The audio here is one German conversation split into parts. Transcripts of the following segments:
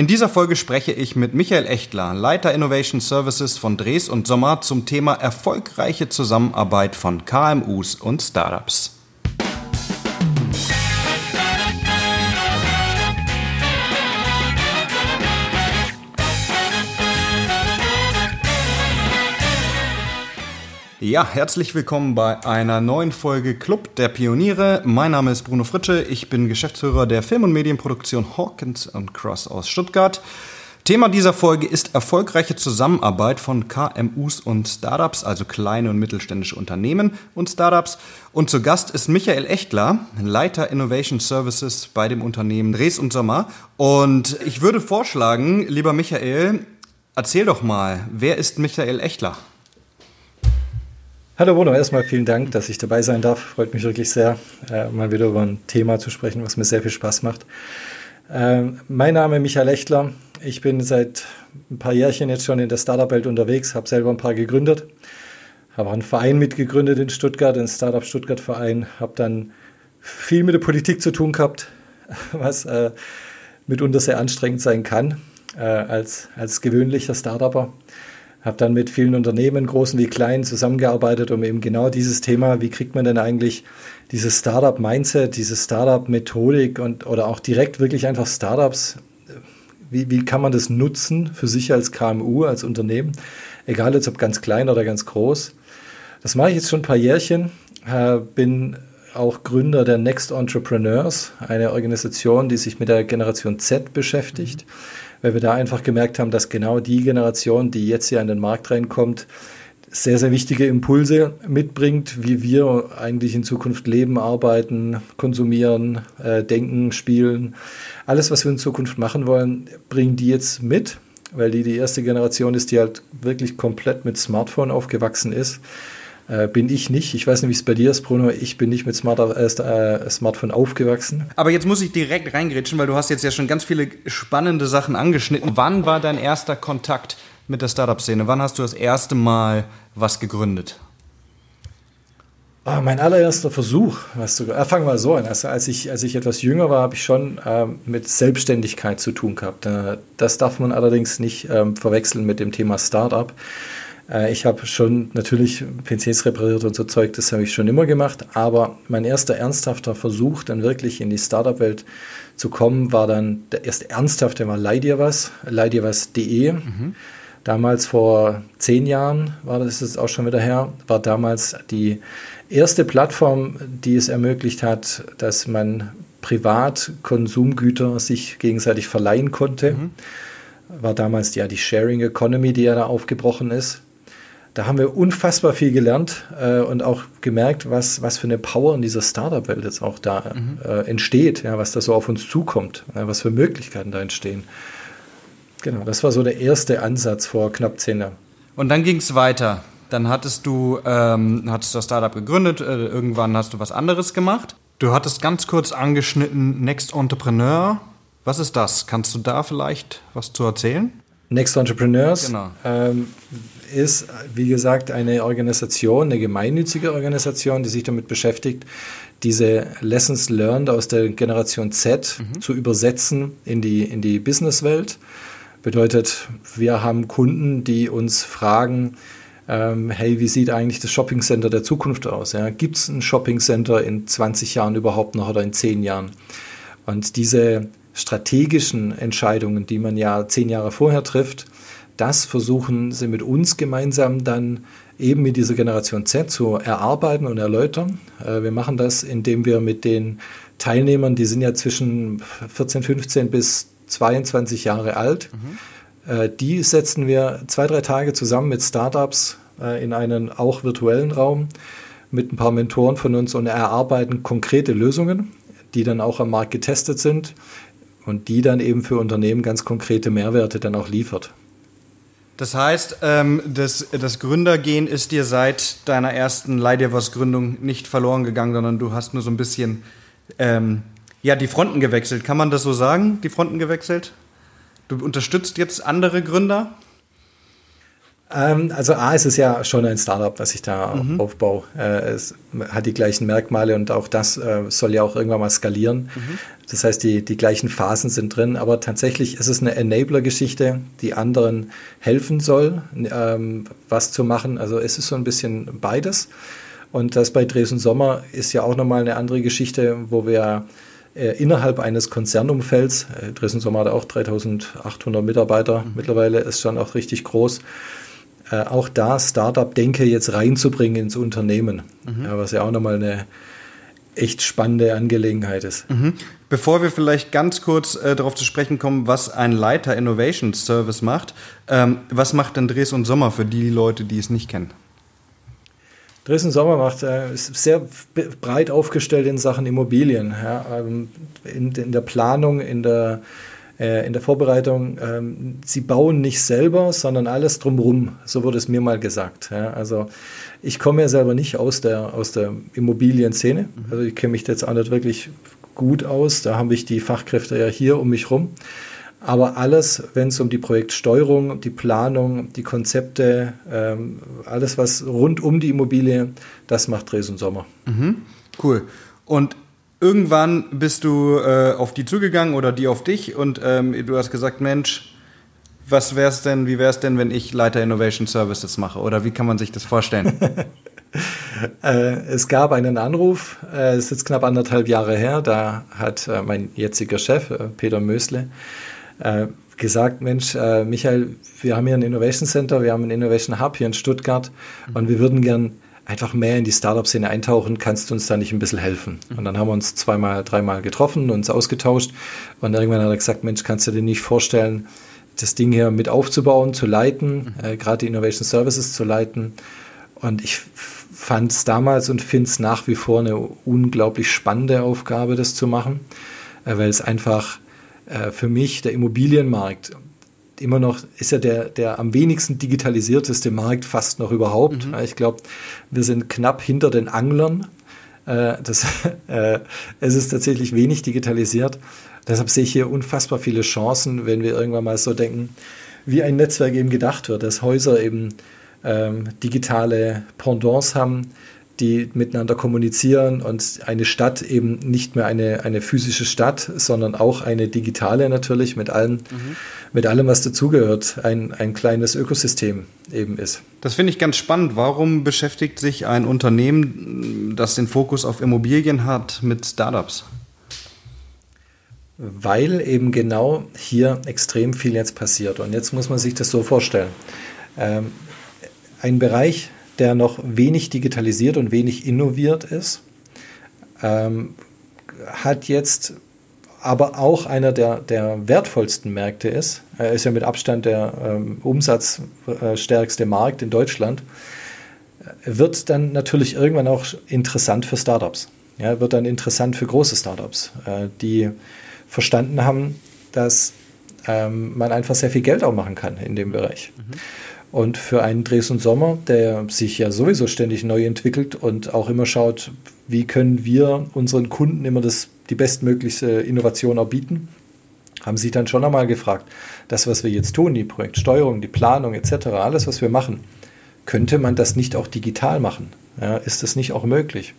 In dieser Folge spreche ich mit Michael Echtler, Leiter Innovation Services von Dres und Sommer zum Thema erfolgreiche Zusammenarbeit von KMUs und Startups. Ja, herzlich willkommen bei einer neuen Folge Club der Pioniere. Mein Name ist Bruno Fritsche, ich bin Geschäftsführer der Film- und Medienproduktion Hawkins Cross aus Stuttgart. Thema dieser Folge ist erfolgreiche Zusammenarbeit von KMUs und Startups, also kleine und mittelständische Unternehmen und Startups. Und zu Gast ist Michael Echtler, Leiter Innovation Services bei dem Unternehmen Dres und Sommer. Und ich würde vorschlagen, lieber Michael, erzähl doch mal, wer ist Michael Echtler? Hallo Bruno, erstmal vielen Dank, dass ich dabei sein darf. Freut mich wirklich sehr, äh, mal wieder über ein Thema zu sprechen, was mir sehr viel Spaß macht. Äh, mein Name ist Michael Echtler. Ich bin seit ein paar Jährchen jetzt schon in der Startup-Welt unterwegs, habe selber ein paar gegründet, habe auch einen Verein mitgegründet in Stuttgart, den Startup Stuttgart Verein, habe dann viel mit der Politik zu tun gehabt, was äh, mitunter sehr anstrengend sein kann äh, als, als gewöhnlicher Startupper habe dann mit vielen Unternehmen, großen wie kleinen, zusammengearbeitet, um eben genau dieses Thema, wie kriegt man denn eigentlich dieses Startup-Mindset, diese Startup-Methodik und oder auch direkt wirklich einfach Startups, wie, wie kann man das nutzen für sich als KMU, als Unternehmen, egal jetzt ob ganz klein oder ganz groß. Das mache ich jetzt schon ein paar Jährchen, äh, bin auch Gründer der Next Entrepreneurs, eine Organisation, die sich mit der Generation Z beschäftigt. Mhm weil wir da einfach gemerkt haben, dass genau die Generation, die jetzt hier an den Markt reinkommt, sehr, sehr wichtige Impulse mitbringt, wie wir eigentlich in Zukunft leben, arbeiten, konsumieren, äh, denken, spielen. Alles, was wir in Zukunft machen wollen, bringen die jetzt mit, weil die die erste Generation ist, die halt wirklich komplett mit Smartphone aufgewachsen ist. Äh, bin ich nicht. Ich weiß nicht, wie es bei dir ist, Bruno. Ich bin nicht mit Smart, äh, äh, Smartphone aufgewachsen. Aber jetzt muss ich direkt reingrätschen, weil du hast jetzt ja schon ganz viele spannende Sachen angeschnitten. Wann war dein erster Kontakt mit der Startup-Szene? Wann hast du das erste Mal was gegründet? Oh, mein allererster Versuch, weißt du, äh, fangen wir so an. Also als ich, als ich etwas jünger war, habe ich schon äh, mit Selbstständigkeit zu tun gehabt. Äh, das darf man allerdings nicht ähm, verwechseln mit dem Thema Startup. Äh, ich habe schon natürlich PCs repariert und so Zeug, das habe ich schon immer gemacht, aber mein erster ernsthafter Versuch, dann wirklich in die Startup-Welt zu kommen, war dann der erste ernsthafte war Leih dir was, leihdirwas.de. Mhm. Damals vor zehn Jahren war das ist auch schon wieder her, war damals die erste Plattform, die es ermöglicht hat, dass man privat Konsumgüter sich gegenseitig verleihen konnte. Mhm. War damals ja die Sharing Economy, die ja da aufgebrochen ist da haben wir unfassbar viel gelernt äh, und auch gemerkt, was, was für eine Power in dieser Startup-Welt jetzt auch da mhm. äh, entsteht, ja, was da so auf uns zukommt, ja, was für Möglichkeiten da entstehen. Genau, das war so der erste Ansatz vor knapp zehn Jahren. Und dann ging es weiter. Dann hattest du, ähm, hattest das Startup gegründet, äh, irgendwann hast du was anderes gemacht. Du hattest ganz kurz angeschnitten Next Entrepreneur. Was ist das? Kannst du da vielleicht was zu erzählen? Next Entrepreneurs genau. ähm, ist, wie gesagt, eine Organisation, eine gemeinnützige Organisation, die sich damit beschäftigt, diese Lessons learned aus der Generation Z mhm. zu übersetzen in die, in die Businesswelt. Bedeutet, wir haben Kunden, die uns fragen, ähm, hey, wie sieht eigentlich das Shopping Center der Zukunft aus? Ja? Gibt es ein Shopping Center in 20 Jahren überhaupt noch oder in 10 Jahren? Und diese strategischen Entscheidungen, die man ja zehn Jahre vorher trifft, das versuchen sie mit uns gemeinsam dann eben mit dieser Generation Z zu erarbeiten und erläutern. Äh, wir machen das, indem wir mit den Teilnehmern, die sind ja zwischen 14, 15 bis 22 Jahre alt, mhm. Äh, die setzen wir zwei, drei Tage zusammen mit Startups äh, in einen auch virtuellen Raum mit ein paar Mentoren von uns und erarbeiten konkrete Lösungen, die dann auch am Markt getestet sind und die dann eben für Unternehmen ganz konkrete Mehrwerte dann auch liefert. Das heißt, ähm, das, das Gründergehen ist dir seit deiner ersten Leidevers-Gründung nicht verloren gegangen, sondern du hast nur so ein bisschen ähm, ja, die Fronten gewechselt. Kann man das so sagen? Die Fronten gewechselt? Du unterstützt jetzt andere Gründer? Ähm, also A ist es ja schon ein Startup, was ich da mhm. aufbaue. Äh, es hat die gleichen Merkmale und auch das äh, soll ja auch irgendwann mal skalieren. Mhm. Das heißt, die, die gleichen Phasen sind drin, aber tatsächlich ist es eine Enabler-Geschichte, die anderen helfen soll, ähm, was zu machen. Also es ist so ein bisschen beides. Und das bei Dresden Sommer ist ja auch nochmal eine andere Geschichte, wo wir äh, innerhalb eines Konzernumfelds, Dresden Sommer hat auch 3800 Mitarbeiter mhm. mittlerweile, ist schon auch richtig groß, äh, auch da Startup-Denke jetzt reinzubringen ins Unternehmen, mhm. ja, was ja auch nochmal eine echt spannende Angelegenheit ist. Mhm. Bevor wir vielleicht ganz kurz äh, darauf zu sprechen kommen, was ein Leiter Innovation Service macht, ähm, was macht denn Dres und Sommer für die Leute, die es nicht kennen? Dresden Sommer macht äh, ist sehr breit aufgestellt in Sachen Immobilien. Ja, ähm, in, in, der Planung, in der, äh, in der Vorbereitung. Ähm, sie bauen nicht selber, sondern alles drumherum. So wurde es mir mal gesagt. Ja, also ich komme ja selber nicht aus der, aus der Immobilienszene. Mhm. Also ich kenne mich jetzt auch nicht wirklich gut aus. Da habe ich die Fachkräfte ja hier um mich rum. Aber alles, wenn es um die Projektsteuerung, die Planung, die Konzepte, ähm, alles, was rund um die Immobilie, das macht Dres und Sommer. Mhm. Cool. Und irgendwann bist du äh, auf die zugegangen oder die auf dich und ähm, du hast gesagt, Mensch, was wär's denn, wie wäre es denn, wenn ich Leiter Innovation Services mache? Oder wie kann man sich das vorstellen? äh, es gab einen Anruf, äh, es ist jetzt knapp anderthalb Jahre her, da hat äh, mein jetziger Chef, äh, Peter Mösle, äh, gesagt, Mensch, äh, Michael, wir haben hier ein Innovation Center, wir haben ein Innovation Hub hier in Stuttgart mhm. und wir würden gern einfach mehr in die Startup-Szene eintauchen, kannst du uns da nicht ein bisschen helfen? Mhm. Und dann haben wir uns zweimal, dreimal getroffen, uns ausgetauscht und irgendwann hat er gesagt, Mensch, kannst du dir nicht vorstellen, das Ding hier mit aufzubauen, zu leiten, mhm. äh, gerade die Innovation Services zu leiten. Und ich fand es damals und finde es nach wie vor eine unglaublich spannende Aufgabe, das zu machen, äh, weil es einfach äh, für mich der Immobilienmarkt immer noch ist ja der, der am wenigsten digitalisierteste Markt fast noch überhaupt. Mhm. Ich glaube, wir sind knapp hinter den Anglern. Äh, das, äh, es ist tatsächlich wenig digitalisiert. Deshalb sehe ich hier unfassbar viele Chancen, wenn wir irgendwann mal so denken, wie ein Netzwerk eben gedacht wird, dass Häuser eben ähm, digitale Pendants haben, die miteinander kommunizieren und eine Stadt eben nicht mehr eine, eine physische Stadt, sondern auch eine digitale natürlich mit allem, mhm. mit allem, was dazugehört, ein, ein kleines Ökosystem eben ist. Das finde ich ganz spannend. Warum beschäftigt sich ein Unternehmen, das den Fokus auf Immobilien hat, mit Startups? Weil eben genau hier extrem viel jetzt passiert. Und jetzt muss man sich das so vorstellen. Ähm, ein Bereich, der noch wenig digitalisiert und wenig innoviert ist, ähm, hat jetzt aber auch einer der, der wertvollsten Märkte ist. Er ist ja mit Abstand der ähm, umsatzstärkste Markt in Deutschland. Wird dann natürlich irgendwann auch interessant für Startups. Ja, wird dann interessant für große Startups, äh, die verstanden haben, dass ähm, man einfach sehr viel Geld auch machen kann in dem Bereich. Mhm. Und für einen Dresden Sommer, der sich ja sowieso ständig neu entwickelt und auch immer schaut, wie können wir unseren Kunden immer das, die bestmöglichste Innovation auch bieten, haben sich dann schon einmal gefragt, das, was wir jetzt tun, die Projektsteuerung, die Planung etc., alles, was wir machen, könnte man das nicht auch digital machen? Ja, ist das nicht auch möglich?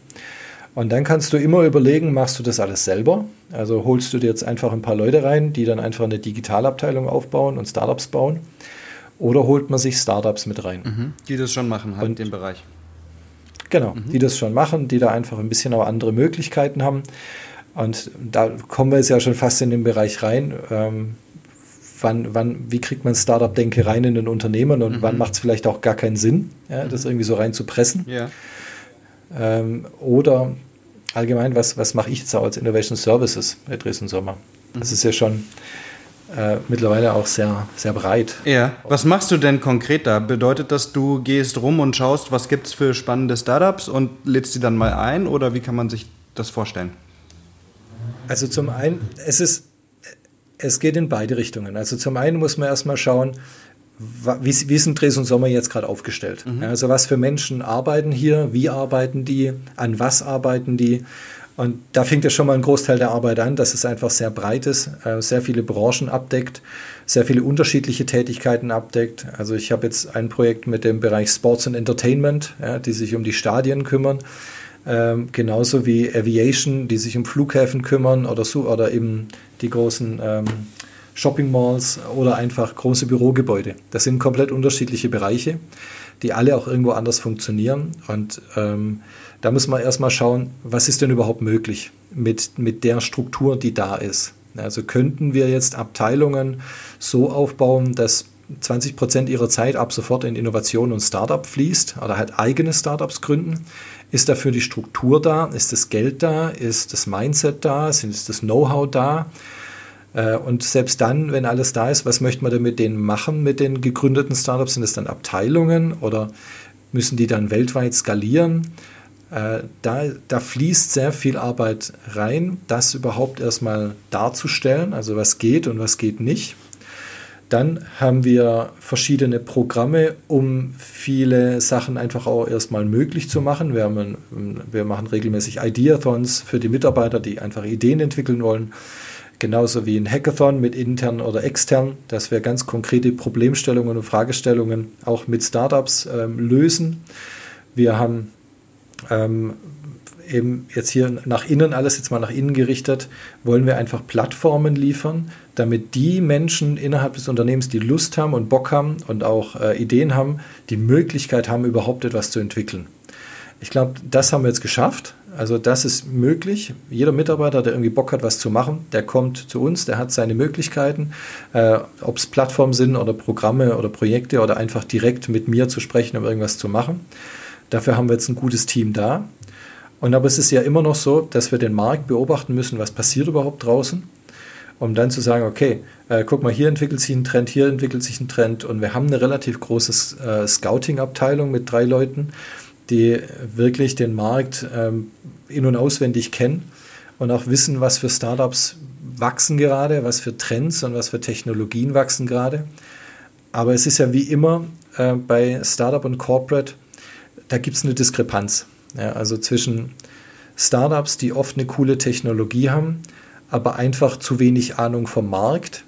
Und dann kannst du immer überlegen, machst du das alles selber? Also holst du dir jetzt einfach ein paar Leute rein, die dann einfach eine Digitalabteilung aufbauen und Startups bauen oder holt man sich Startups mit rein. Mhm. Die das schon machen, halt und, in dem Bereich. Genau, mhm. die das schon machen, die da einfach ein bisschen auch andere Möglichkeiten haben. Und da kommen wir jetzt ja schon fast in den Bereich rein. Ähm, wann, wann, wie kriegt man Startup-Denke rein in den Unternehmen und mhm. wann macht es vielleicht auch gar keinen Sinn, ja, das mhm. irgendwie so rein zu pressen? Ja. Ähm, oder allgemein, was, was mache ich jetzt auch als Innovation Services bei Dresden Sommer? Das mhm. ist ja schon äh, mittlerweile auch sehr, sehr breit. Ja. Was machst du denn konkret da? Bedeutet das, du gehst rum und schaust, was gibt es für spannende Startups und lädst sie dann mal ein oder wie kann man sich das vorstellen? Also zum einen, es ist, es geht in beide Richtungen. Also zum einen muss man erstmal schauen, wie, wie sind Dres und Sommer jetzt gerade aufgestellt? Mhm. Also was für Menschen arbeiten hier, wie arbeiten die, an was arbeiten die Und da fängt ja schon mal ein Großteil der Arbeit an, dass es einfach sehr breit ist, äh, sehr viele Branchen abdeckt, sehr viele unterschiedliche Tätigkeiten abdeckt. Also ich habe jetzt ein Projekt mit dem Bereich Sports and Entertainment, ja, die sich um die Stadien kümmern. Ähm, genauso wie Aviation, die sich um Flughäfen kümmern oder so, oder eben die großen ähm, Shopping Malls oder einfach große Bürogebäude. Das sind komplett unterschiedliche Bereiche, die alle auch irgendwo anders funktionieren. Und ähm, da muss man erstmal schauen, was ist denn überhaupt möglich mit, mit der Struktur, die da ist. Also könnten wir jetzt Abteilungen so aufbauen, dass 20 Prozent ihrer Zeit ab sofort in Innovation und Startup fließt oder halt eigene Startups gründen. Ist dafür die Struktur da? Ist das Geld da? Ist das Mindset da? Ist das Know-how da? Äh, und selbst dann, wenn alles da ist, was möchte man denn mit denen machen, mit den gegründeten Startups? Sind es dann Abteilungen oder müssen die dann weltweit skalieren? Äh, da, da fließt sehr viel Arbeit rein, das überhaupt erstmal darzustellen, also was geht und was geht nicht. Dann haben wir verschiedene Programme, um viele Sachen einfach auch erstmal möglich zu machen. Wir, haben, wir machen regelmäßig Ideathons für die Mitarbeiter, die einfach Ideen entwickeln wollen. Genauso wie ein Hackathon mit intern oder extern, dass wir ganz konkrete Problemstellungen und Fragestellungen auch mit Startups ähm, lösen. Wir haben ähm, eben jetzt hier nach innen, alles jetzt mal nach innen gerichtet, wollen wir einfach Plattformen liefern, damit die Menschen innerhalb des Unternehmens, die Lust haben und Bock haben und auch äh, Ideen haben, die Möglichkeit haben, überhaupt etwas zu entwickeln. Ich glaube, das haben wir jetzt geschafft. Also das ist möglich. Jeder Mitarbeiter, der irgendwie Bock hat, was zu machen, der kommt zu uns, der hat seine Möglichkeiten, äh, ob es Plattformen sind oder Programme oder Projekte oder einfach direkt mit mir zu sprechen, um irgendwas zu machen. Dafür haben wir jetzt ein gutes Team da. Und aber es ist ja immer noch so, dass wir den Markt beobachten müssen, was passiert überhaupt draußen, um dann zu sagen, okay, äh, guck mal, hier entwickelt sich ein Trend, hier entwickelt sich ein Trend und wir haben eine relativ große äh, Scouting-Abteilung mit drei Leuten, die wirklich den Markt ähm, in- und auswendig kennen und auch wissen, was für Startups wachsen gerade, was für Trends und was für Technologien wachsen gerade. Aber es ist ja wie immer äh, bei Startup und Corporate, da gibt es eine Diskrepanz. Ja, also zwischen Startups, die oft eine coole Technologie haben, aber einfach zu wenig Ahnung vom Markt.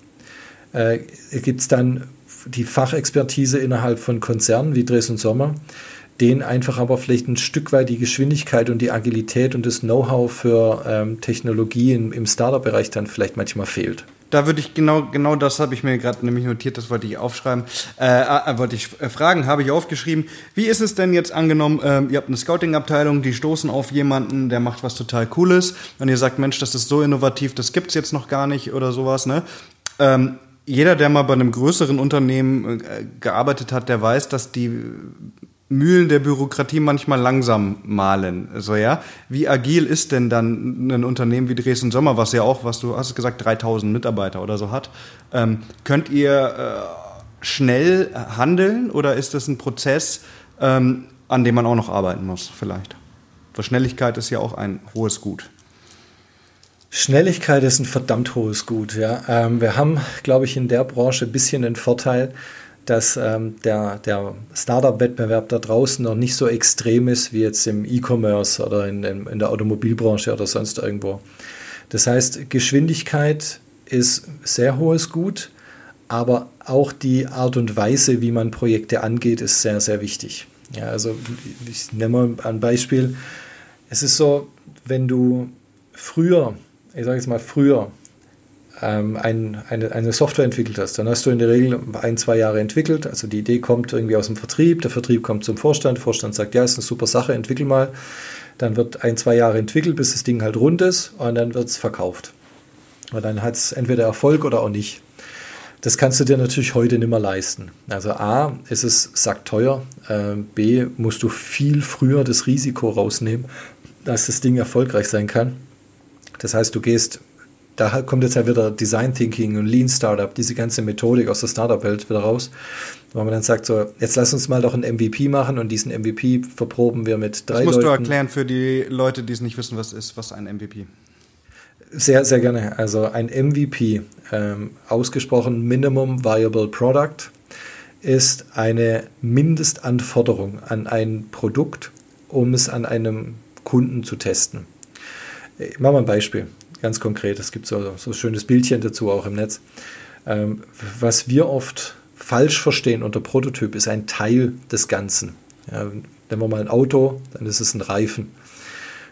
Äh, Gibt es dann die Fachexpertise innerhalb von Konzernen wie Dres und Sommer, denen einfach aber vielleicht ein Stück weit die Geschwindigkeit und die Agilität und das Know-how für ähm, Technologie im, Startup-Bereich dann vielleicht manchmal fehlt. Da würde ich genau, genau das habe ich mir gerade nämlich notiert, das wollte ich aufschreiben, äh, äh, wollte ich äh, fragen, habe ich aufgeschrieben. Wie ist es denn jetzt angenommen, ähm, ihr habt eine Scouting-Abteilung, die stoßen auf jemanden, der macht was total Cooles und ihr sagt, Mensch, das ist so innovativ, das gibt's jetzt noch gar nicht oder sowas, ne? Ähm, jeder, der mal bei einem größeren Unternehmen äh, gearbeitet hat, der weiß, dass die Mühlen der Bürokratie manchmal langsam malen. So, ja. Wie agil ist denn dann ein Unternehmen wie Dresden Sommer, was ja auch, was du hast gesagt, 3000 Mitarbeiter oder so hat? Ähm, könnt ihr äh, schnell handeln oder ist das ein Prozess, ähm, an dem man auch noch arbeiten muss, vielleicht? Weil Schnelligkeit ist ja auch ein hohes Gut. Schnelligkeit ist ein verdammt hohes Gut, ja. Ähm, wir haben, glaube ich, in der Branche ein bisschen den Vorteil, dass ähm, der, der Startup-Wettbewerb da draußen noch nicht so extrem ist wie jetzt im E-Commerce oder in, in, in, der Automobilbranche oder sonst irgendwo. Das heißt, Geschwindigkeit ist sehr hohes Gut, aber auch die Art und Weise, wie man Projekte angeht, ist sehr, sehr wichtig. Ja, also ich nenne mal ein Beispiel. Es ist so, wenn du früher, ich sage jetzt mal früher, ähm, ein, eine, eine Software entwickelt hast, dann hast du in der Regel ein, zwei Jahre entwickelt. Also die Idee kommt irgendwie aus dem Vertrieb, der Vertrieb kommt zum Vorstand, der Vorstand sagt, ja, ist eine super Sache, entwickel mal. Dann wird ein, zwei Jahre entwickelt, bis das Ding halt rund ist und dann wird es verkauft. Und dann hat es entweder Erfolg oder auch nicht. Das kannst du dir natürlich heute nicht mehr leisten. Also A, ist es sackteuer, äh, B, musst du viel früher das Risiko rausnehmen, dass das Ding erfolgreich sein kann. Das heißt, du gehst da kommt jetzt ja wieder Design Thinking und Lean Startup, diese ganze Methodik aus der Startup-Welt wieder raus, wo man dann sagt, so, jetzt lass uns mal doch ein MVP machen und diesen MVP verproben wir mit drei Leuten. Das musst Leuten. du erklären für die Leute, die es nicht wissen, was ist, was ein MVP? Sehr, sehr gerne. Also ein MVP, ähm, ausgesprochen Minimum Viable Product, ist eine Mindestanforderung an ein Produkt, um es an einem Kunden zu testen. Ich mache mal ein Beispiel, ganz konkret. Es gibt so, so ein schönes Bildchen dazu auch im Netz. Ähm, was wir oft falsch verstehen unter Prototyp ist ein Teil des Ganzen. Ja, nehmen wir mal ein Auto, dann ist es ein Reifen.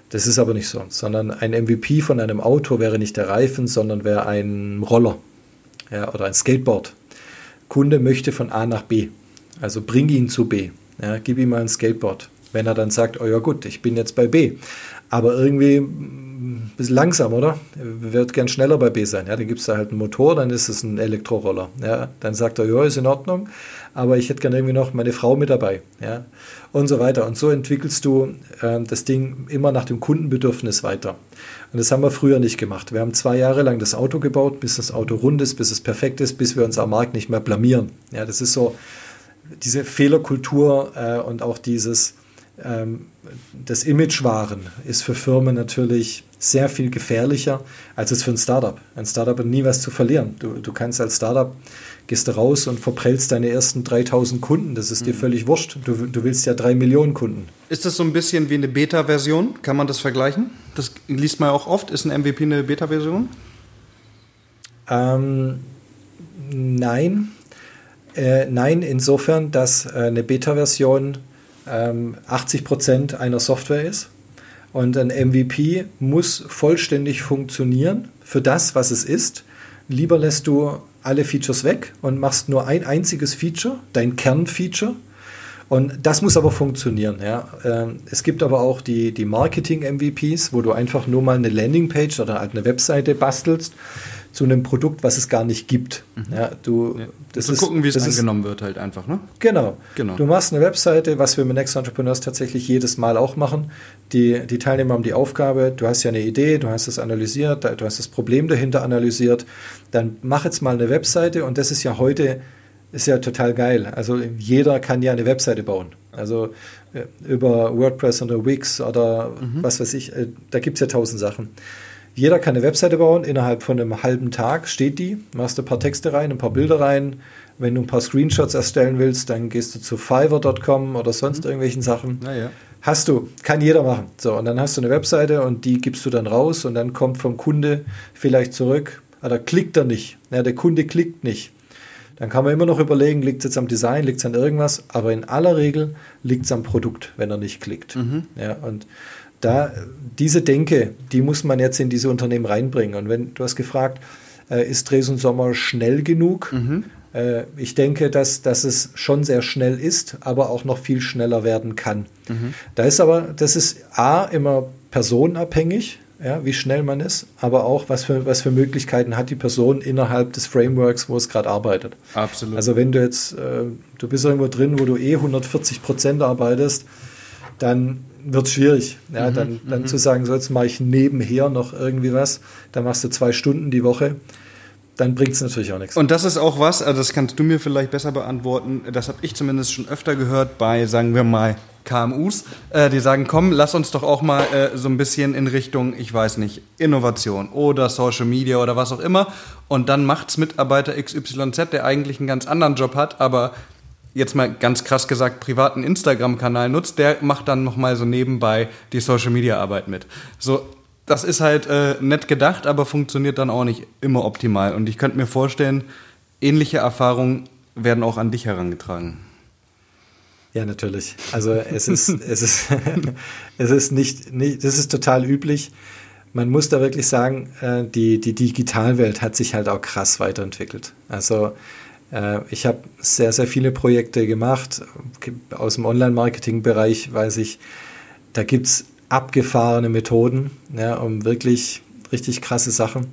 Das ist aber nicht so, sondern ein MVP von einem Auto wäre nicht der Reifen, sondern wäre ein Roller ja, oder ein Skateboard. Kunde möchte von A nach B, also bring ihn zu B, ja, gib ihm mal ein Skateboard. Wenn er dann sagt, oh ja gut, ich bin jetzt bei B, aber irgendwie ein bisschen langsam, oder? Wird gern schneller bei B sein. Ja, dann gibt es da halt einen Motor, dann ist es ein Elektroroller. Ja, dann sagt er, ja, ist in Ordnung, aber ich hätte gern irgendwie noch meine Frau mit dabei. Ja, und so weiter. Und so entwickelst du äh, das Ding immer nach dem Kundenbedürfnis weiter. Und das haben wir früher nicht gemacht. Wir haben zwei Jahre lang das Auto gebaut, bis das Auto rund ist, bis es perfekt ist, bis wir uns am Markt nicht mehr blamieren. Ja, das ist so diese Fehlerkultur äh, und auch dieses das Image wahren ist für Firmen natürlich sehr viel gefährlicher als es für ein Startup. Ein Startup hat nie was zu verlieren. Du, du kannst als Startup gehst du raus und verprellst deine ersten 3000 Kunden. Das ist dir mhm. völlig wurscht. Du, du willst ja drei Millionen Kunden. Ist das so ein bisschen wie eine Beta-Version? Kann man das vergleichen? Das liest man auch oft. Ist ein MVP eine Beta-Version? Ähm, nein. Äh, nein, insofern, dass äh, eine Beta-Version ähm, 80 Prozent einer Software ist. Und ein MVP muss vollständig funktionieren für das, was es ist. Lieber lässt du alle Features weg und machst nur ein einziges Feature, dein Kernfeature. Und das muss aber funktionieren. Ja. Ähm, es gibt aber auch die, die Marketing-MVPs, wo du einfach nur mal eine Landingpage oder halt eine Webseite bastelst zu einem Produkt, was es gar nicht gibt. Mhm. Ja, du, ja. Das zu ist, gucken, wie es angenommen wird, halt einfach. Ne? Genau. genau. Du machst eine Webseite, was wir mit Next Entrepreneurs tatsächlich jedes Mal auch machen. Die, die Teilnehmer haben die Aufgabe, du hast ja eine Idee, du hast es analysiert, du hast das Problem dahinter analysiert. Dann mach jetzt mal eine Webseite und das ist ja heute ist ja total geil. Also jeder kann ja eine Webseite bauen. Also äh, über WordPress oder Wix oder mhm. was weiß ich, äh, da gibt es ja tausend Sachen. Jeder kann eine Webseite bauen, innerhalb von einem halben Tag steht die, machst du ein paar Texte rein, ein paar Bilder rein. Wenn du ein paar Screenshots erstellen willst, dann gehst du zu fiverr.com oder sonst mhm. irgendwelchen Sachen. Ja. Hast du, kann jeder machen. So, und dann hast du eine Webseite und die gibst du dann raus und dann kommt vom Kunde vielleicht zurück, ah, da klickt er nicht. Ja, der Kunde klickt nicht. Dann kann man immer noch überlegen, liegt es jetzt am Design, liegt es an irgendwas, aber in aller Regel liegt es am Produkt, wenn er nicht klickt. Mhm. Ja, und da, diese Denke, die muss man jetzt in diese Unternehmen reinbringen. Und wenn du hast gefragt, äh, ist Dresden Sommer schnell genug? Mhm. Äh, ich denke, dass, dass es schon sehr schnell ist, aber auch noch viel schneller werden kann. Mhm. Da ist aber, das ist A, immer personenabhängig, ja, wie schnell man ist, aber auch, was für, was für Möglichkeiten hat die Person innerhalb des Frameworks, wo es gerade arbeitet. Absolut. Also wenn du jetzt, äh, du bist irgendwo drin, wo du eh 140 Prozent arbeitest, dann wird es schwierig. Ja, mhm, dann, dann mhm. zu sagen, so jetzt mache ich nebenher noch irgendwie was, dann machst du zwei Stunden die Woche, dann bringt es natürlich auch nichts. Und das ist auch was, also das kannst du mir vielleicht besser beantworten, das habe ich zumindest schon öfter gehört bei, sagen wir mal, KMUs, äh, die sagen, komm, lass uns doch auch mal äh, so ein bisschen in Richtung, ich weiß nicht, Innovation oder Social Media oder was auch immer. Und dann macht's Mitarbeiter XYZ, der eigentlich einen ganz anderen Job hat, aber jetzt mal ganz krass gesagt, privaten Instagram-Kanal nutzt, der macht dann nochmal so nebenbei die Social-Media-Arbeit mit. So, das ist halt äh, nett gedacht, aber funktioniert dann auch nicht immer optimal. Und ich könnte mir vorstellen, ähnliche Erfahrungen werden auch an dich herangetragen. Ja, natürlich. Also es ist, es ist, es ist nicht, nicht, das ist total üblich. Man muss da wirklich sagen, äh, die, die Digitalwelt hat sich halt auch krass weiterentwickelt. Also ich habe sehr, sehr viele Projekte gemacht. Aus dem Online-Marketing-Bereich weiß ich, da gibt es abgefahrene Methoden, ja, um wirklich richtig krasse Sachen.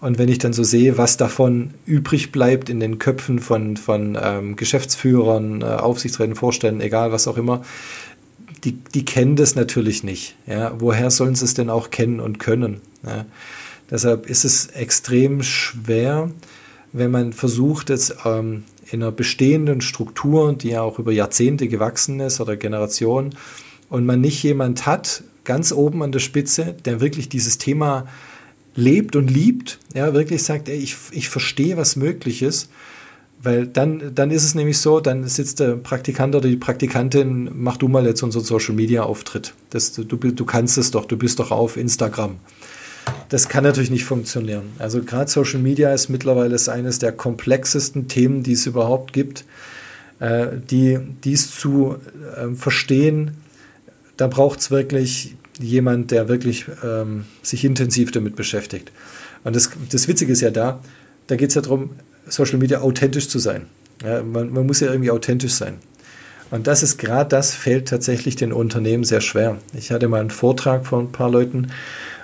Und wenn ich dann so sehe, was davon übrig bleibt in den Köpfen von, von ähm, Geschäftsführern, äh, Aufsichtsräten, Vorständen, egal was auch immer, die, die kennen das natürlich nicht. Ja? Woher sollen sie es denn auch kennen und können? Ja? Deshalb ist es extrem schwer, wenn man versucht, jetzt ähm, in einer bestehenden Struktur, die ja auch über Jahrzehnte gewachsen ist oder Generationen, und man nicht jemand hat, ganz oben an der Spitze, der wirklich dieses Thema lebt und liebt, ja, wirklich sagt, ey, ich, ich verstehe, was möglich ist, Weil dann, dann ist es nämlich so, dann sitzt der Praktikant oder die Praktikantin, mach du mal jetzt unseren Social Media Auftritt. Du, du kannst es doch, du bist doch auf Instagram. Das kann natürlich nicht funktionieren. Also gerade Social Media ist mittlerweile eines der komplexesten Themen, die es überhaupt gibt. Äh, die dies zu äh, verstehen, da braucht es wirklich jemand, der wirklich ähm, sich intensiv damit beschäftigt. Und das, das Witzige ist ja da, da geht es ja darum, Social Media authentisch zu sein. Ja, man, man muss ja irgendwie authentisch sein. Und das ist gerade das, fällt tatsächlich den Unternehmen sehr schwer. Ich hatte mal einen Vortrag von ein paar Leuten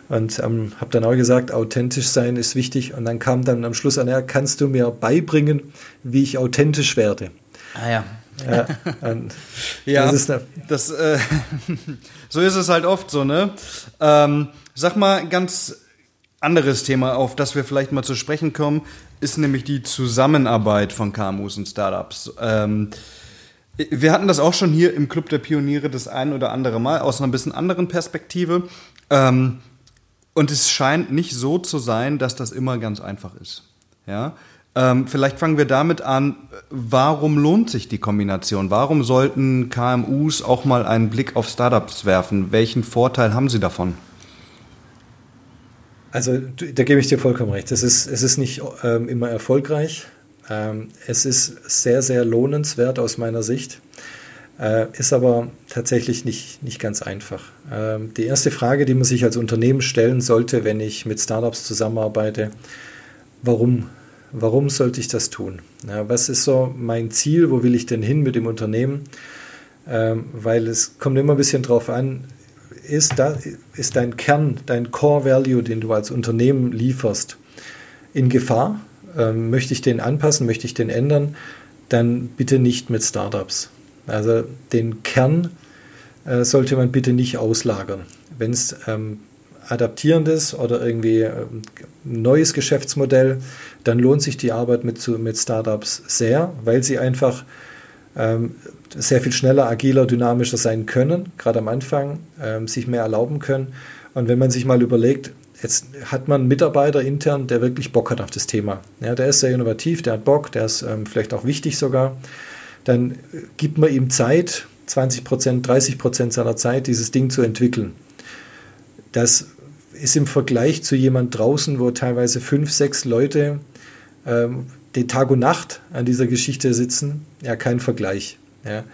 und ähm, habe dann auch gesagt, authentisch sein ist wichtig. Und dann kam dann am Schluss an, ja, kannst du mir beibringen, wie ich authentisch werde? Ah ja. Ja, ja das, das äh, so ist es halt oft so, ne? Ähm, sag mal, ganz anderes Thema, auf das wir vielleicht mal zu sprechen kommen ist nämlich die Zusammenarbeit von KMUs und Startups. Ähm, wir hatten das auch schon hier im Club der Pioniere das ein oder andere Mal aus einer bisschen anderen Perspektive. Ähm, und es scheint nicht so zu sein, dass das immer ganz einfach ist. Ja? Ähm, vielleicht fangen wir damit an, warum lohnt sich die Kombination? Warum sollten KMUs auch mal einen Blick auf Startups werfen? Welchen Vorteil haben sie davon? Also da gebe ich dir vollkommen recht. Es ist, es ist nicht ähm, immer erfolgreich. Ähm, es ist sehr, sehr lohnenswert aus meiner Sicht, äh, ist aber tatsächlich nicht, nicht ganz einfach. Ähm, die erste Frage, die man sich als Unternehmen stellen sollte, wenn ich mit Startups zusammenarbeite, warum? Warum sollte ich das tun? Ja, was ist so mein Ziel? Wo will ich denn hin mit dem Unternehmen? Ähm, weil es kommt immer ein bisschen drauf an, ist, da, ist dein Kern, dein Core Value, den du als Unternehmen lieferst, in Gefahr? Ähm, möchte ich den anpassen? Möchte ich den ändern? Dann bitte nicht mit Startups. Also den Kern äh, sollte man bitte nicht auslagern. Wenn es ähm, adaptierend ist oder irgendwie ähm, neues Geschäftsmodell, dann lohnt sich die Arbeit mit, mit Startups sehr, weil sie einfach ähm, sehr viel schneller, agiler, dynamischer sein können, gerade am Anfang, ähm, sich mehr erlauben können. Und wenn man sich mal überlegt, jetzt hat man einen Mitarbeiter intern, der wirklich Bock hat auf das Thema. Ja, der ist sehr innovativ, der hat Bock, der ist ähm, vielleicht auch wichtig sogar. Dann gibt man ihm Zeit, 20 Prozent, 30 Prozent seiner Zeit, dieses Ding zu entwickeln. Das ist im Vergleich zu jemand draußen, wo teilweise fünf, sechs Leute ähm, den Tag und Nacht an dieser Geschichte sitzen, ja kein Vergleich. Ja.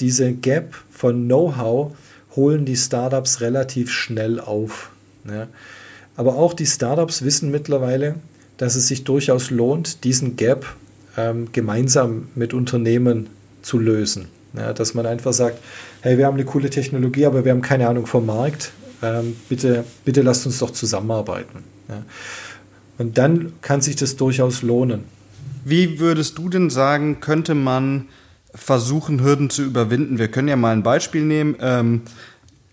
Diese Gap von Know-how holen die Startups relativ schnell auf. Ja. Aber auch die Startups wissen mittlerweile, dass es sich durchaus lohnt, diesen Gap ähm, gemeinsam mit Unternehmen zu lösen. Ja, dass man einfach sagt, hey, wir haben eine coole Technologie, aber wir haben keine Ahnung vom Markt. Ähm, bitte, bitte lasst uns doch zusammenarbeiten. Ja. Und dann kann sich das durchaus lohnen. Wie würdest du denn sagen, könnte man versuchen, Hürden zu überwinden? Wir können ja mal ein Beispiel nehmen. Ähm,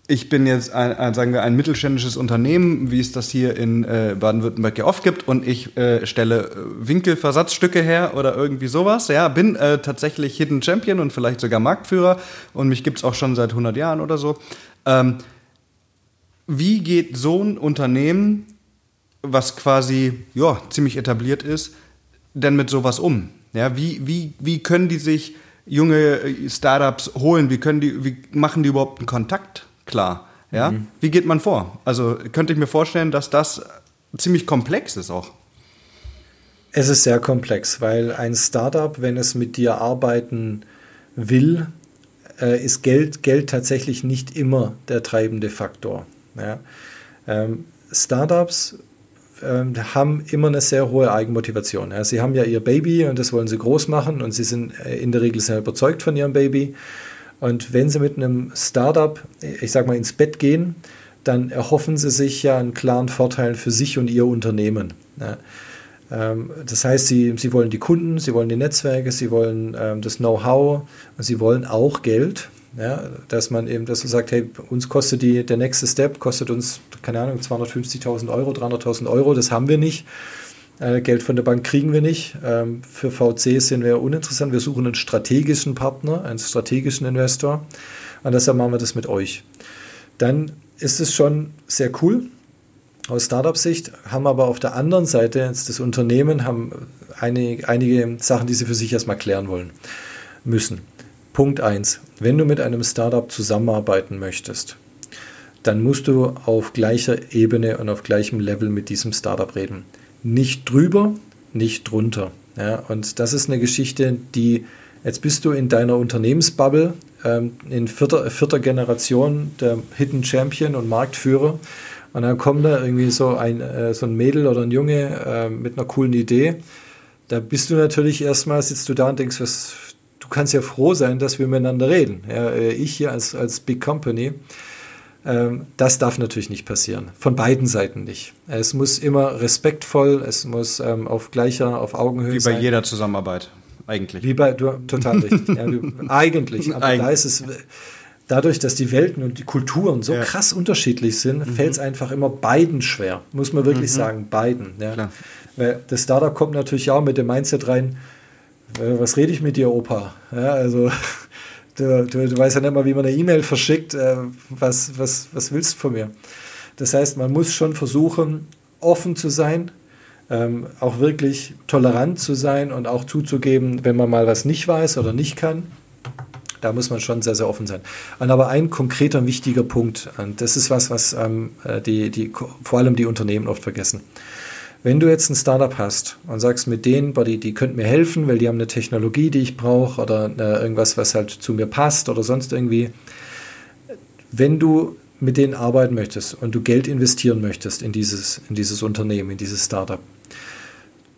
ich bin jetzt ein, ein, sagen wir, ein mittelständisches Unternehmen, wie es das hier in äh, Baden-Württemberg ja oft gibt, und ich äh, stelle äh, Winkelversatzstücke her oder irgendwie sowas. Ja, bin äh, tatsächlich Hidden Champion und vielleicht sogar Marktführer und mich gibt es auch schon seit 100 Jahren oder so. Ähm, wie geht so ein Unternehmen, was quasi ja, ziemlich etabliert ist, denn mit sowas um? Ja, wie, wie, wie können die sich junge äh, Startups holen? Wie, können die, wie machen die überhaupt einen Kontakt klar? Ja? Mhm. Wie geht man vor? Also könnte ich mir vorstellen, dass das ziemlich komplex ist auch. Es ist sehr komplex, weil ein Startup, wenn es mit dir arbeiten will, äh, ist Geld, Geld tatsächlich nicht immer der treibende Faktor. Ja? Ähm, Startups ähm, haben immer eine sehr hohe Eigenmotivation. Ja. Sie haben ja ihr Baby und das wollen sie groß machen und sie sind äh, in der Regel sehr überzeugt von ihrem Baby. Und wenn sie mit einem Startup, ich sag mal, ins Bett gehen, dann erhoffen sie sich ja einen klaren Vorteil für sich und ihr Unternehmen. Ja. Ähm, das heißt, sie, sie wollen die Kunden, sie wollen die Netzwerke, sie wollen ähm, das Know-how sie wollen auch Geld. Ja, dass man eben, dass man sagt, hey, uns kostet die, der nächste Step, kostet uns, keine Ahnung, 250.000 Euro, 300.000 Euro, das haben wir nicht. Äh, Geld von der Bank kriegen wir nicht. Ähm, für VC sind wir uninteressant. Wir suchen einen strategischen Partner, einen strategischen Investor. Und deshalb machen wir das mit euch. Dann ist es schon sehr cool. aus Startup-Sicht, haben aber auf der anderen Seite jetzt das Unternehmen haben einige, einige Sachen, die sie für sich erstmal klären wollen müssen. Punkt 1. Wenn du mit einem Startup zusammenarbeiten möchtest, dann musst du auf gleicher Ebene und auf gleichem Level mit diesem Startup reden. Nicht drüber, nicht drunter. Ja, und das ist eine Geschichte, die jetzt bist du in deiner Unternehmensbubble ähm, in vierter, vierter Generation der Hidden Champion und Marktführer. Und dann kommt da irgendwie so ein, äh, so ein Mädel oder ein Junge äh, mit einer coolen Idee. Da bist du natürlich erstmal, sitzt du da und denkst, was, du kannst ja froh sein, dass wir miteinander reden. Ja, äh, ich hier als, als Big Company. Ähm, das darf natürlich nicht passieren. Von beiden Seiten nicht. Es muss immer respektvoll, es muss ähm, auf gleicher, auf Augenhöhe sein. Wie bei sein. jeder Zusammenarbeit, eigentlich. Wie bei, du, total richtig. ja, du, eigentlich. Aber Eig da ist es, dadurch, dass die Welten und die Kulturen so ja. krass unterschiedlich sind, mhm. fällt es einfach immer beiden schwer. Muss man wirklich mhm. sagen, beiden. Ja. Weil das Startup kommt natürlich auch mit dem Mindset rein, äh, was rede ich mit dir, Opa? Ja, also Du, du, du weißt ja nicht mal, wie man eine E-Mail verschickt. Äh, was, was, was willst du von mir? Das heißt, man muss schon versuchen, offen zu sein, ähm, auch wirklich tolerant zu sein und auch zuzugeben, wenn man mal was nicht weiß oder nicht kann. Da muss man schon sehr, sehr offen sein. Und aber ein konkreter wichtiger Punkt, und das ist was, was ähm, äh, die, die, vor allem die Unternehmen oft vergessen. Wenn du jetzt ein Startup hast und sagst mit denen, die, die könnten mir helfen, weil die haben eine Technologie, die ich brauche oder äh, irgendwas, was halt zu mir passt oder sonst irgendwie. Wenn du mit denen arbeiten möchtest und du Geld investieren möchtest in dieses, in dieses Unternehmen, in dieses Startup,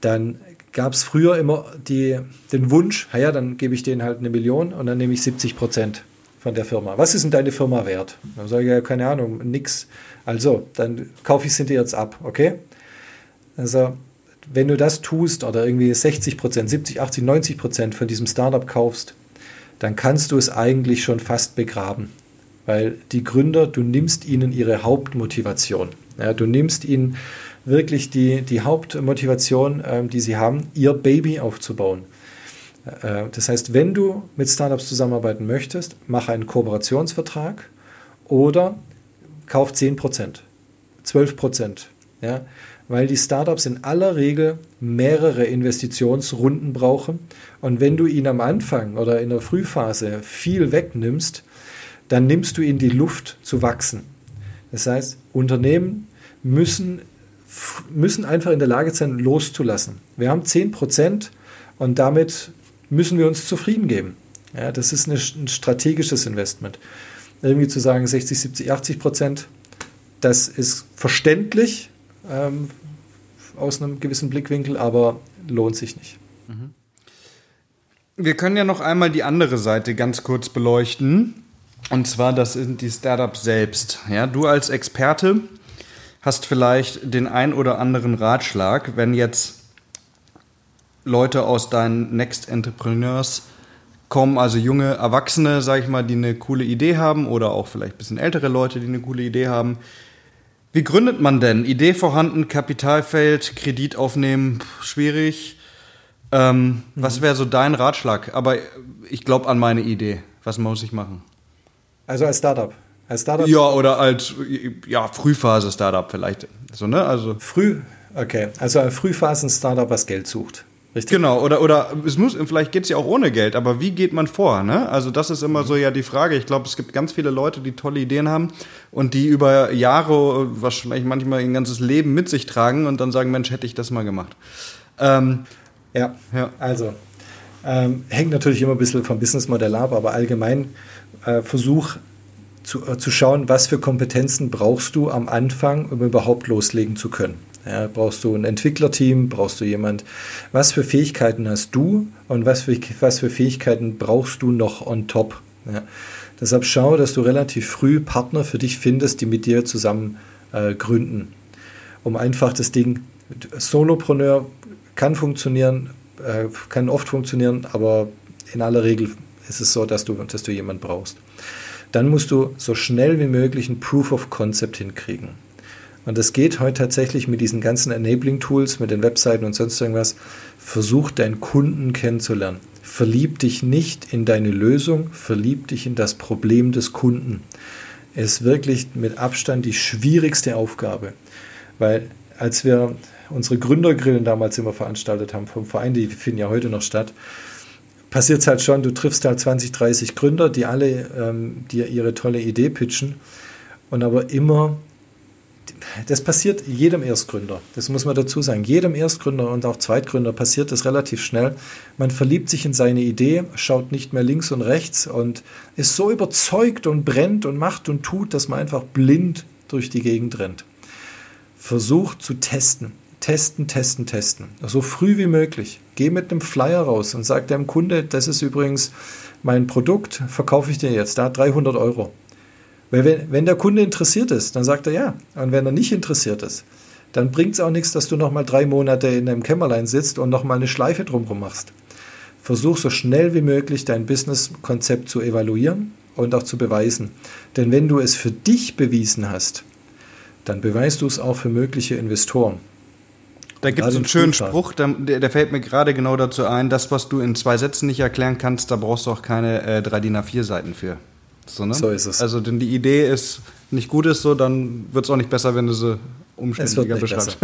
dann gab es früher immer die, den Wunsch, ja, dann gebe ich denen halt eine Million und dann nehme ich 70 Prozent von der Firma. Was ist denn deine Firma wert? Dann sage ich ja, keine Ahnung, nix. Also, dann kaufe ich sie dir jetzt ab, okay? Also, wenn du das tust oder irgendwie 60 Prozent, 70, 80, 90 Prozent von diesem Startup kaufst, dann kannst du es eigentlich schon fast begraben. Weil die Gründer, du nimmst ihnen ihre Hauptmotivation. Ja, du nimmst ihnen wirklich die, die Hauptmotivation, äh, die sie haben, ihr Baby aufzubauen. Äh, das heißt, wenn du mit Startups zusammenarbeiten möchtest, mach einen Kooperationsvertrag oder kauf 10 Prozent, 12 Prozent. Ja? Weil die Startups in aller Regel mehrere Investitionsrunden brauchen. Und wenn du ihnen am Anfang oder in der Frühphase viel wegnimmst, dann nimmst du ihnen die Luft zu wachsen. Das heißt, Unternehmen müssen, müssen einfach in der Lage sein, loszulassen. Wir haben 10 Prozent und damit müssen wir uns zufrieden geben. Ja, das ist eine, ein strategisches Investment. Irgendwie zu sagen 60, 70, 80 Prozent, das ist verständlich, ähm, aus einem gewissen Blickwinkel, aber lohnt sich nicht. Wir können ja noch einmal die andere Seite ganz kurz beleuchten. Und zwar, das sind die Startups selbst. Ja, du als Experte hast vielleicht den ein oder anderen Ratschlag, wenn jetzt Leute aus deinen Next Entrepreneurs kommen, also junge Erwachsene, sag ich mal, die eine coole Idee haben oder auch vielleicht ein bisschen ältere Leute, die eine coole Idee haben. Wie gründet man denn? Idee vorhanden, Kapital fällt, Kredit aufnehmen, schwierig. Ähm, mhm. Was wäre so dein Ratschlag? Aber ich glaube an meine Idee. Was muss ich machen? Also als Startup. Als Startup? Ja, oder als ja, Frühphase-Startup vielleicht. So, ne? also. Früh, okay. Also ein Frühphasen-Startup, was Geld sucht. Richtig. Genau, oder, oder es muss, vielleicht geht es ja auch ohne Geld, aber wie geht man vor? Ne? Also das ist immer so ja die Frage. Ich glaube, es gibt ganz viele Leute, die tolle Ideen haben und die über Jahre, wahrscheinlich manchmal ein ganzes Leben mit sich tragen und dann sagen, Mensch, hätte ich das mal gemacht. Ähm, ja, ja, also ähm, hängt natürlich immer ein bisschen vom Businessmodell ab, aber allgemein äh, Versuch zu, äh, zu schauen, was für Kompetenzen brauchst du am Anfang, um überhaupt loslegen zu können. Ja, brauchst du ein Entwicklerteam? Brauchst du jemand? Was für Fähigkeiten hast du und was für, was für Fähigkeiten brauchst du noch on top? Ja. Deshalb schau, dass du relativ früh Partner für dich findest, die mit dir zusammen äh, gründen. Um einfach das Ding, Solopreneur kann funktionieren, äh, kann oft funktionieren, aber in aller Regel ist es so, dass du, dass du jemanden brauchst. Dann musst du so schnell wie möglich ein Proof of Concept hinkriegen. Und das geht heute tatsächlich mit diesen ganzen Enabling-Tools, mit den Webseiten und sonst irgendwas. Versuch deinen Kunden kennenzulernen. Verlieb dich nicht in deine Lösung, verlieb dich in das Problem des Kunden. Ist wirklich mit Abstand die schwierigste Aufgabe. Weil als wir unsere Gründergrillen damals immer veranstaltet haben vom Verein, die finden ja heute noch statt, passiert es halt schon, du triffst halt 20, 30 Gründer, die alle ähm, dir ihre tolle Idee pitchen und aber immer das passiert jedem Erstgründer. Das muss man dazu sagen. Jedem Erstgründer und auch Zweitgründer passiert das relativ schnell. Man verliebt sich in seine Idee, schaut nicht mehr links und rechts und ist so überzeugt und brennt und macht und tut, dass man einfach blind durch die Gegend rennt. Versucht zu testen. Testen, testen, testen. So früh wie möglich. Geh mit einem Flyer raus und sag dem Kunde, das ist übrigens mein Produkt, verkaufe ich dir jetzt da 300 Euro. Weil wenn, wenn der Kunde interessiert ist, dann sagt er ja. Und wenn er nicht interessiert ist, dann bringt es auch nichts, dass du nochmal drei Monate in einem Kämmerlein sitzt und nochmal eine Schleife drumherum machst. Versuch so schnell wie möglich dein Businesskonzept zu evaluieren und auch zu beweisen. Denn wenn du es für dich bewiesen hast, dann beweist du es auch für mögliche Investoren. Da gibt es einen schönen Spruch, der, der, fällt mir gerade genau dazu ein, das, was du in zwei Sätzen nicht erklären kannst, da brauchst du auch keine äh, drei DIN A4-Seiten für. So, ne? so ist es. Also, denn die Idee ist nicht gut ist, so, dann wird es auch nicht besser, wenn du sie umständlicher beschreibst.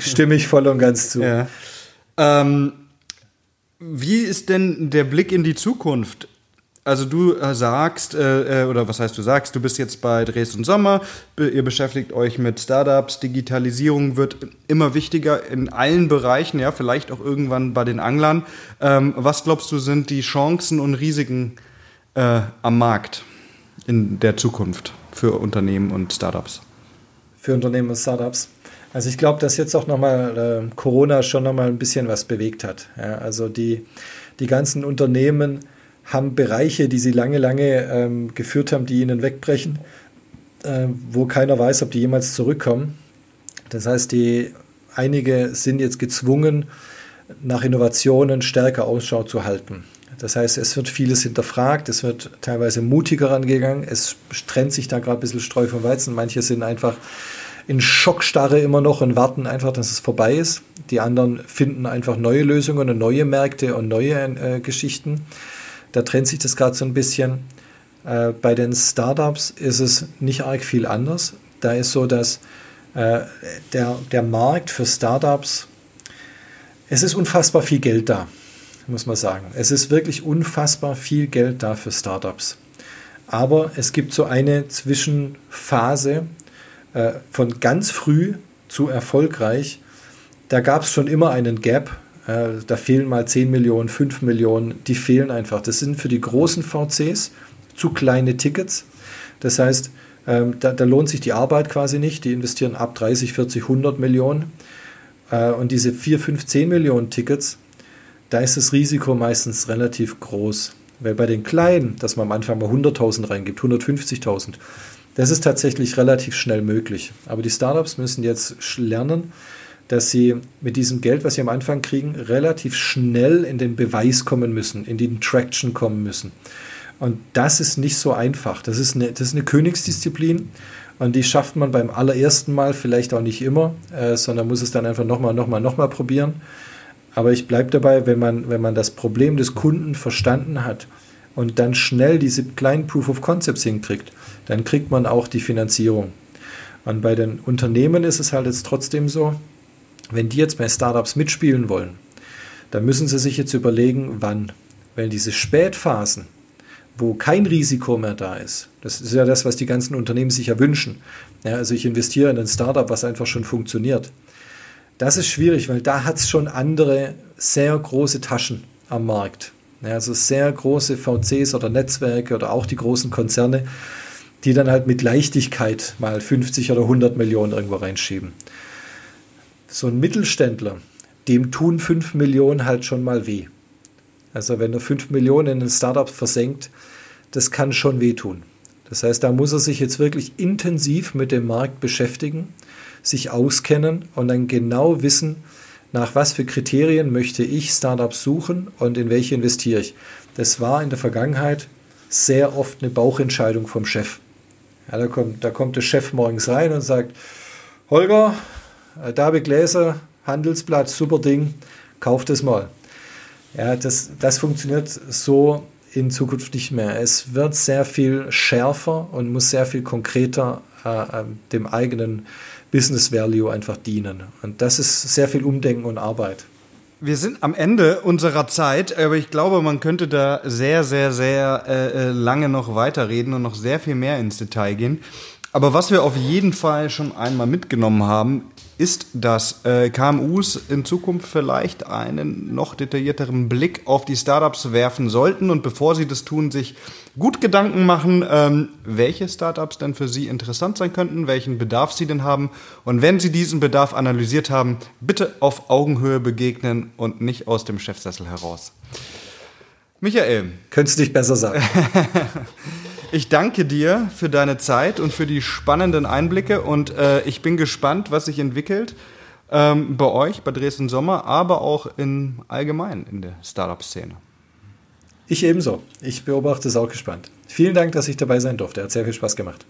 stimme ich voll und ganz zu. Ja. Ähm, wie ist denn der Blick in die Zukunft? Also du äh, sagst, äh, äh, oder was heißt du sagst, du bist jetzt bei Dresden Sommer, ihr beschäftigt euch mit Startups, Digitalisierung wird immer wichtiger in allen Bereichen, ja, vielleicht auch irgendwann bei den Anglern. Ähm, was glaubst du sind die Chancen und Risiken äh, am Markt in der Zukunft für Unternehmen und Startups? Für Unternehmen und Startups. Also ich glaube, dass jetzt auch nochmal äh, Corona schon nochmal ein bisschen was bewegt hat. Ja, also die, die ganzen Unternehmen, haben Bereiche, die sie lange, lange ähm, geführt haben, die ihnen wegbrechen, äh, wo keiner weiß, ob die jemals zurückkommen. Das heißt, die, einige sind jetzt gezwungen, nach Innovationen stärker Ausschau zu halten. Das heißt, es wird vieles hinterfragt, es wird teilweise mutiger rangegangen, es trennt sich da gerade ein bisschen Streu vom Weizen. Manche sind einfach in Schockstarre immer noch und warten einfach, dass es vorbei ist. Die anderen finden einfach neue Lösungen und neue Märkte und neue äh, Geschichten. Da trennt sich das gerade so ein bisschen. Äh, bei den Startups ist es nicht arg viel anders. Da ist so, dass äh, der, der Markt für Startups, es ist unfassbar viel Geld da, muss man sagen. Es ist wirklich unfassbar viel Geld da für Startups. Aber es gibt so eine Zwischenphase äh, von ganz früh zu erfolgreich. Da gab es schon immer einen Gap äh, da fehlen mal 10 Millionen, 5 Millionen, die fehlen einfach. Das sind für die großen VCs zu kleine Tickets. Das heißt, ähm, da, da, lohnt sich die Arbeit quasi nicht. Die investieren ab 30, 40, 100 Millionen. Äh, und diese 4, 5, 10 Millionen Tickets, da ist das Risiko meistens relativ groß. Weil bei den kleinen, dass man am Anfang mal 100.000 reingibt, 150.000, das ist tatsächlich relativ schnell möglich. Aber die Startups müssen jetzt lernen, dass sie mit diesem Geld, was sie am Anfang kriegen, relativ schnell in den Beweis kommen müssen, in die Traction kommen müssen. Und das ist nicht so einfach. Das ist eine, das ist eine Königsdisziplin und die schafft man beim allerersten Mal vielleicht auch nicht immer, äh, sondern muss es dann einfach nochmal, nochmal, nochmal probieren. Aber ich bleibe dabei, wenn man, wenn man das Problem des Kunden verstanden hat und dann schnell diese kleinen Proof of Concepts hinkriegt, dann kriegt man auch die Finanzierung. Und bei den Unternehmen ist es halt jetzt trotzdem so, wenn die jetzt bei Startups mitspielen wollen, dann müssen sie sich jetzt überlegen, wann. Weil diese Spätphasen, wo kein Risiko mehr da ist, das ist ja das, was die ganzen Unternehmen sich ja wünschen. Ja, also ich investiere in ein Startup, was einfach schon funktioniert. Das ist schwierig, weil da hat es schon andere sehr große Taschen am Markt. Ja, also sehr große VCs oder Netzwerke oder auch die großen Konzerne, die dann halt mit Leichtigkeit mal 50 oder 100 Millionen irgendwo reinschieben so ein Mittelständler, dem tun 5 Millionen halt schon mal weh. Also wenn er 5 Millionen in ein Startup versenkt, das kann schon wehtun. Das heißt, da muss er sich jetzt wirklich intensiv mit dem Markt beschäftigen, sich auskennen und dann genau wissen, nach was für Kriterien möchte ich Startups suchen und in welche investiere ich. Das war in der Vergangenheit sehr oft eine Bauchentscheidung vom Chef. Ja, da, kommt, da kommt der Chef morgens rein und sagt, Holger, David Gläser, Handelsblatt, super Ding, kauft es mal. Ja, das, das funktioniert so in Zukunft nicht mehr. Es wird sehr viel schärfer und muss sehr viel konkreter äh, dem eigenen Business Value einfach dienen. Und das ist sehr viel Umdenken und Arbeit. Wir sind am Ende unserer Zeit, aber ich glaube, man könnte da sehr, sehr, sehr äh, äh lange noch weiterreden und noch sehr viel mehr ins Detail gehen. Aber was wir auf jeden Fall schon einmal mitgenommen haben, ist, dass äh, KMUs in Zukunft vielleicht einen noch detaillierteren Blick auf die Startups werfen sollten und bevor sie das tun, sich gut Gedanken machen, ähm, welche Startups denn für sie interessant sein könnten, welchen Bedarf sie denn haben und wenn sie diesen Bedarf analysiert haben, bitte auf Augenhöhe begegnen und nicht aus dem Chefsessel heraus. Michael. Könntest du nicht besser sagen. Ich danke dir für deine Zeit und für die spannenden Einblicke und äh, ich bin gespannt, was sich entwickelt ähm, bei euch, bei Dresden Sommer, aber auch in allgemein in der Startup-Szene. Ich ebenso. Ich beobachte es auch gespannt. Vielen Dank, dass ich dabei sein durfte. Hat sehr viel Spaß gemacht.